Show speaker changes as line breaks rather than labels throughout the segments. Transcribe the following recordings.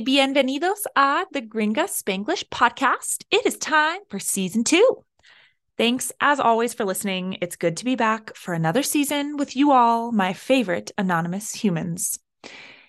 Bienvenidos a the Gringa Spanglish podcast. It is time for season two. Thanks, as always, for listening. It's good to be back for another season with you all, my favorite anonymous humans.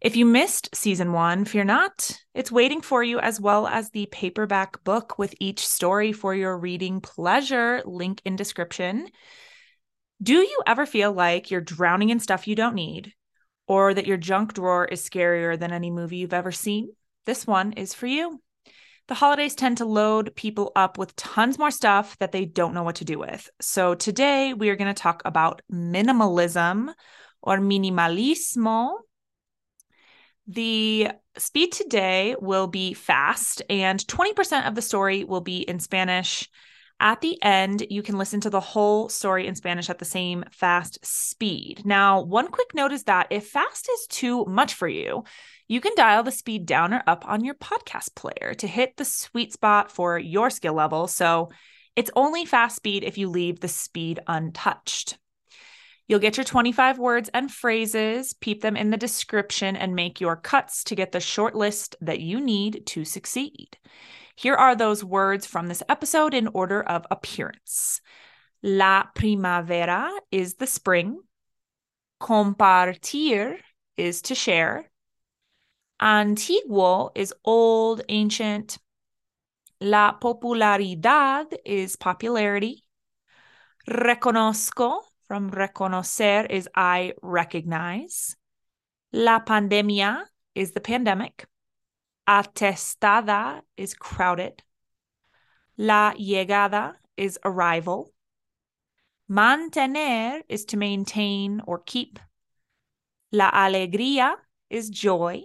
If you missed season one, fear not. It's waiting for you, as well as the paperback book with each story for your reading pleasure, link in description. Do you ever feel like you're drowning in stuff you don't need? Or that your junk drawer is scarier than any movie you've ever seen, this one is for you. The holidays tend to load people up with tons more stuff that they don't know what to do with. So today we are going to talk about minimalism or minimalismo. The speed today will be fast, and 20% of the story will be in Spanish. At the end, you can listen to the whole story in Spanish at the same fast speed. Now, one quick note is that if fast is too much for you, you can dial the speed down or up on your podcast player to hit the sweet spot for your skill level. So it's only fast speed if you leave the speed untouched. You'll get your 25 words and phrases, peep them in the description, and make your cuts to get the short list that you need to succeed. Here are those words from this episode in order of appearance. La primavera is the spring. Compartir is to share. Antiguo is old, ancient. La popularidad is popularity. Reconozco from reconocer is I recognize. La pandemia is the pandemic. Atestada is crowded. La llegada is arrival. Mantener is to maintain or keep. La alegría is joy.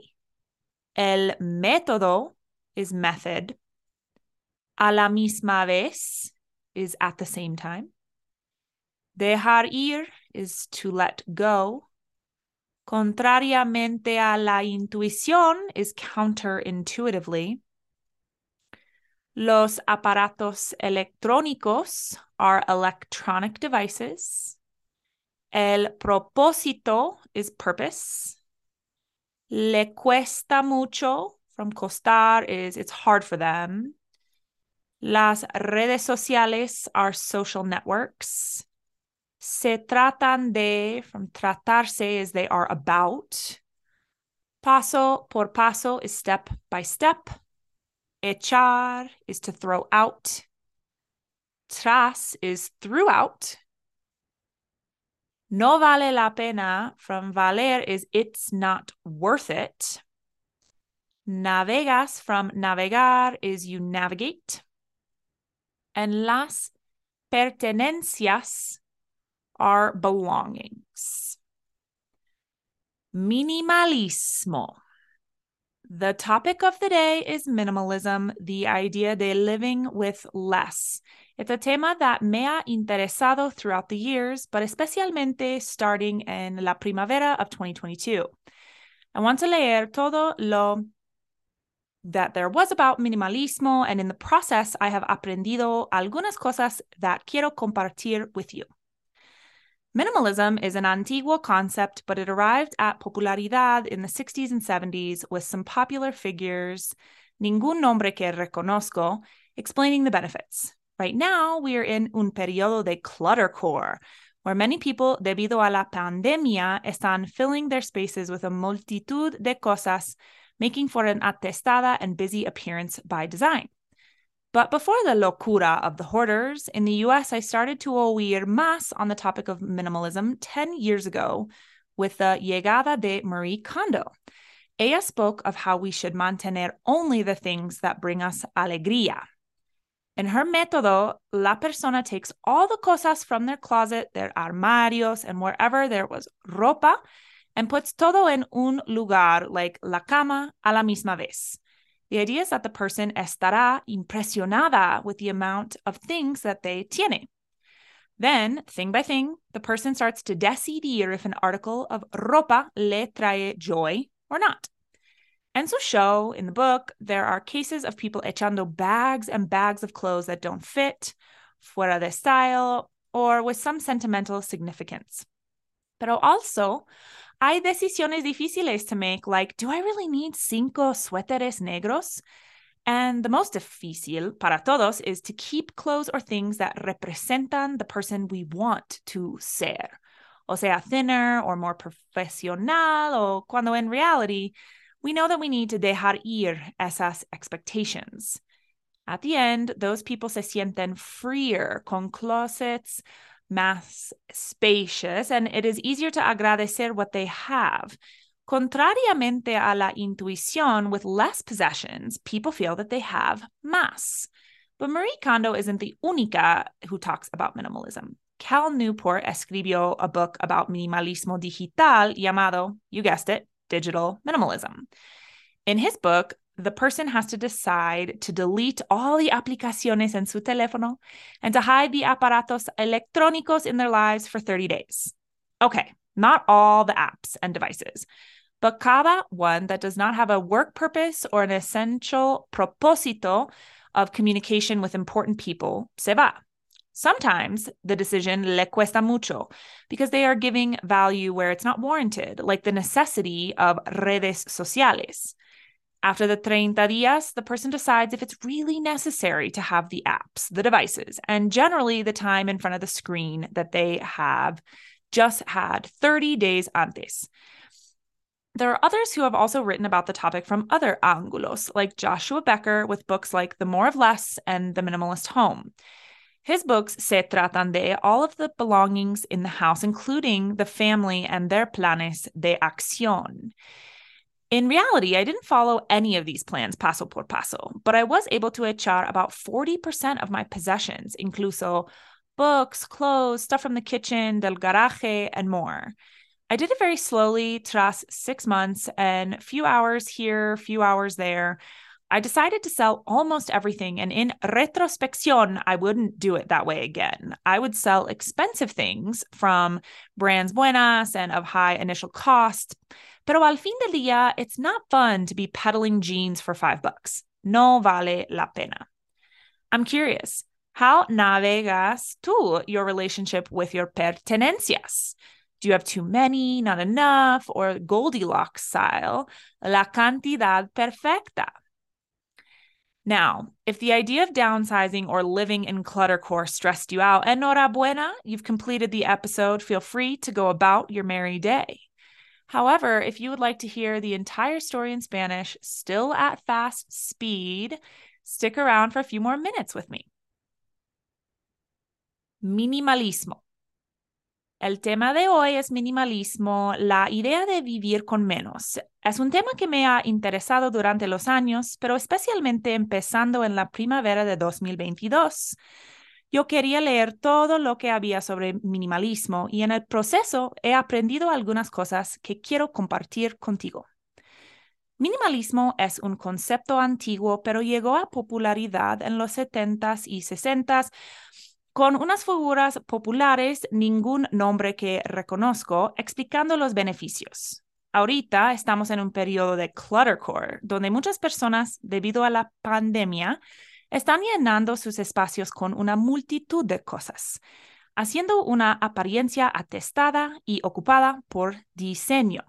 El método is method. A la misma vez is at the same time. Dejar ir is to let go. Contrariamente a la intuición is counterintuitively. Los aparatos electrónicos are electronic devices. El propósito is purpose. Le cuesta mucho from costar is it's hard for them. Las redes sociales are social networks. Se tratan de, from tratarse is they are about. Paso por paso is step by step. Echar is to throw out. Tras is throughout. No vale la pena from valer is it's not worth it. Navegas from navegar is you navigate. And las pertenencias our belongings. Minimalismo. The topic of the day is minimalism, the idea de living with less. It's a tema that me ha interesado throughout the years, but especialmente starting in la primavera of 2022. I want to leer todo lo that there was about minimalismo, and in the process, I have aprendido algunas cosas that quiero compartir with you. Minimalism is an antiguo concept, but it arrived at popularidad in the 60s and 70s with some popular figures, ningún nombre que reconozco, explaining the benefits. Right now, we are in un periodo de cluttercore, where many people, debido a la pandemia, están filling their spaces with a multitud de cosas, making for an atestada and busy appearance by design. But before the locura of the hoarders, in the US, I started to oír más on the topic of minimalism 10 years ago with the llegada de Marie Kondo. Ella spoke of how we should mantener only the things that bring us alegría. In her método, la persona takes all the cosas from their closet, their armarios, and wherever there was ropa, and puts todo en un lugar like la cama a la misma vez. The idea is that the person estará impresionada with the amount of things that they tiene. Then, thing by thing, the person starts to decidir if an article of ropa le trae joy or not. And so, show in the book, there are cases of people echando bags and bags of clothes that don't fit, fuera de style, or with some sentimental significance. Pero also, hay decisiones difíciles to make, like, do I really need cinco suéteres negros? And the most difícil para todos is to keep clothes or things that representan the person we want to ser. O sea, thinner or more profesional, o cuando en reality, we know that we need to dejar ir esas expectations. At the end, those people se sienten freer con closets más spacious, and it is easier to agradecer what they have. Contrariamente a la intuición, with less possessions, people feel that they have más. But Marie Kondo isn't the única who talks about minimalism. Cal Newport escribió a book about minimalismo digital llamado, you guessed it, digital minimalism. In his book, the person has to decide to delete all the aplicaciones en su teléfono and to hide the aparatos electrónicos in their lives for 30 days. Okay, not all the apps and devices, but cada one that does not have a work purpose or an essential propósito of communication with important people se va. Sometimes the decision le cuesta mucho because they are giving value where it's not warranted, like the necessity of redes sociales. After the 30 días, the person decides if it's really necessary to have the apps, the devices, and generally the time in front of the screen that they have just had 30 days antes. There are others who have also written about the topic from other ángulos, like Joshua Becker with books like The More of Less and The Minimalist Home. His books se tratan de all of the belongings in the house, including the family and their planes de acción. In reality, I didn't follow any of these plans paso por paso, but I was able to echar about 40% of my possessions, incluso books, clothes, stuff from the kitchen, del garaje, and more. I did it very slowly, tras six months and few hours here, few hours there. I decided to sell almost everything, and in retrospection, I wouldn't do it that way again. I would sell expensive things from brands buenas and of high initial cost. Pero al fin del día, it's not fun to be peddling jeans for five bucks. No vale la pena. I'm curious, how navegas tú your relationship with your pertenencias? Do you have too many, not enough, or Goldilocks style, la cantidad perfecta? Now, if the idea of downsizing or living in cluttercore stressed you out, enhorabuena, you've completed the episode. Feel free to go about your merry day. However, if you would like to hear the entire story in Spanish, still at fast speed, stick around for a few more minutes with me. Minimalismo. El tema de hoy es minimalismo, la idea de vivir con menos. Es un tema que me ha interesado durante los años, pero especialmente empezando en la primavera de 2022. Yo quería leer todo lo que había sobre minimalismo y en el proceso he aprendido algunas cosas que quiero compartir contigo. Minimalismo es un concepto antiguo, pero llegó a popularidad en los 70s y 60s con unas figuras populares, ningún nombre que reconozco, explicando los beneficios. Ahorita estamos en un periodo de cluttercore, donde muchas personas, debido a la pandemia, están llenando sus espacios con una multitud de cosas, haciendo una apariencia atestada y ocupada por diseño.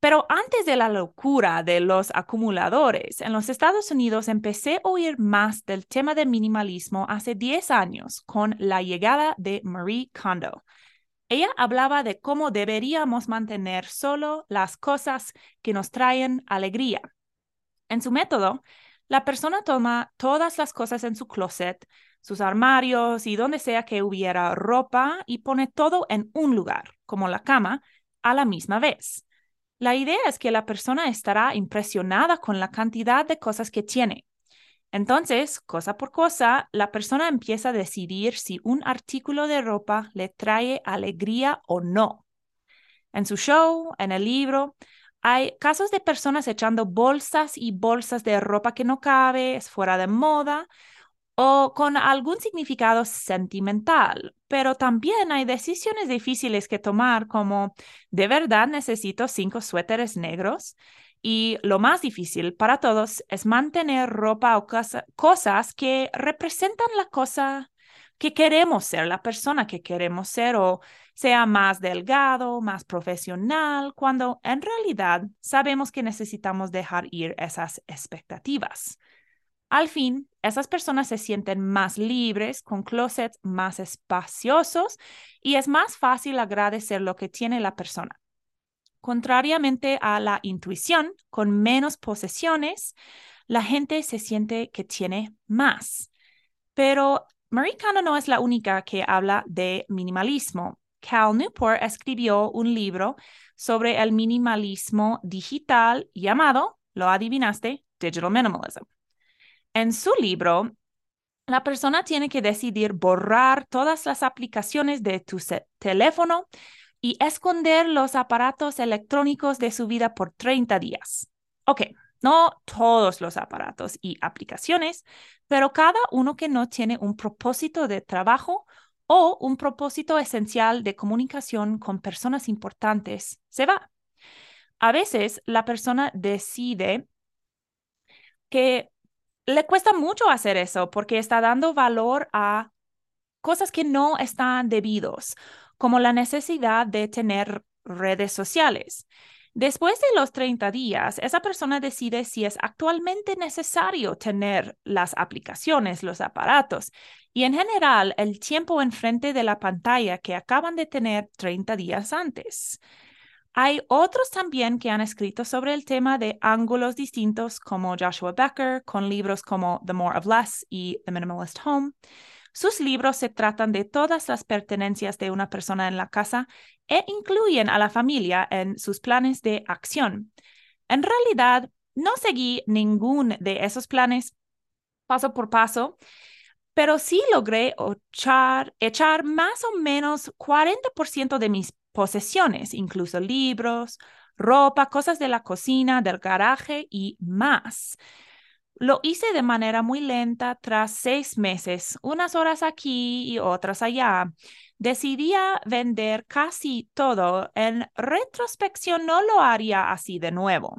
Pero antes de la locura de los acumuladores, en los Estados Unidos empecé a oír más del tema del minimalismo hace 10 años con la llegada de Marie Kondo. Ella hablaba de cómo deberíamos mantener solo las cosas que nos traen alegría. En su método, la persona toma todas las cosas en su closet, sus armarios y donde sea que hubiera ropa y pone todo en un lugar, como la cama, a la misma vez. La idea es que la persona estará impresionada con la cantidad de cosas que tiene. Entonces, cosa por cosa, la persona empieza a decidir si un artículo de ropa le trae alegría o no. En su show, en el libro, hay casos de personas echando bolsas y bolsas de ropa que no cabe, es fuera de moda, o con algún significado sentimental, pero también hay decisiones difíciles que tomar como ¿de verdad necesito cinco suéteres negros? Y lo más difícil para todos es mantener ropa o cosas que representan la cosa que queremos ser, la persona que queremos ser o sea más delgado, más profesional, cuando en realidad sabemos que necesitamos dejar ir esas expectativas. Al fin, esas personas se sienten más libres, con closets más espaciosos y es más fácil agradecer lo que tiene la persona. Contrariamente a la intuición, con menos posesiones, la gente se siente que tiene más. Pero Marie Kondo no es la única que habla de minimalismo. Cal Newport escribió un libro sobre el minimalismo digital llamado, lo adivinaste, Digital Minimalism. En su libro, la persona tiene que decidir borrar todas las aplicaciones de tu teléfono y esconder los aparatos electrónicos de su vida por 30 días. Ok, no todos los aparatos y aplicaciones, pero cada uno que no tiene un propósito de trabajo o un propósito esencial de comunicación con personas importantes, se va. A veces la persona decide que le cuesta mucho hacer eso porque está dando valor a cosas que no están debidos, como la necesidad de tener redes sociales. Después de los 30 días, esa persona decide si es actualmente necesario tener las aplicaciones, los aparatos y en general el tiempo enfrente de la pantalla que acaban de tener 30 días antes. Hay otros también que han escrito sobre el tema de ángulos distintos, como Joshua Becker, con libros como The More of Less y The Minimalist Home. Sus libros se tratan de todas las pertenencias de una persona en la casa e incluyen a la familia en sus planes de acción. En realidad, no seguí ningún de esos planes paso por paso, pero sí logré echar, echar más o menos 40% de mis posesiones, incluso libros, ropa, cosas de la cocina, del garaje y más. Lo hice de manera muy lenta tras seis meses, unas horas aquí y otras allá. Decidí vender casi todo. En retrospección no lo haría así de nuevo.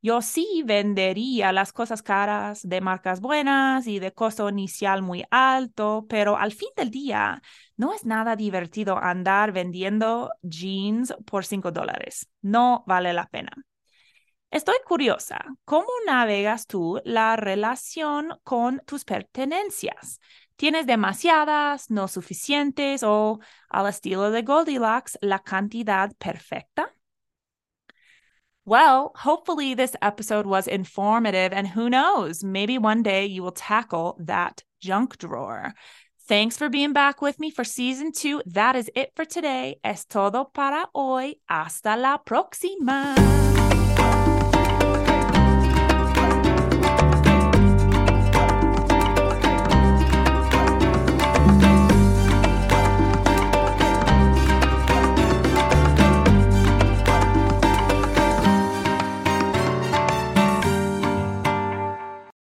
Yo sí vendería las cosas caras de marcas buenas y de costo inicial muy alto, pero al fin del día no es nada divertido andar vendiendo jeans por 5 dólares. No vale la pena. Estoy curiosa, ¿cómo navegas tú la relación con tus pertenencias? ¿Tienes demasiadas, no suficientes o, al estilo de Goldilocks, la cantidad perfecta? Well, hopefully, this episode was informative, and who knows, maybe one day you will tackle that junk drawer. Thanks for being back with me for season two. That is it for today. Es todo para hoy. Hasta la próxima.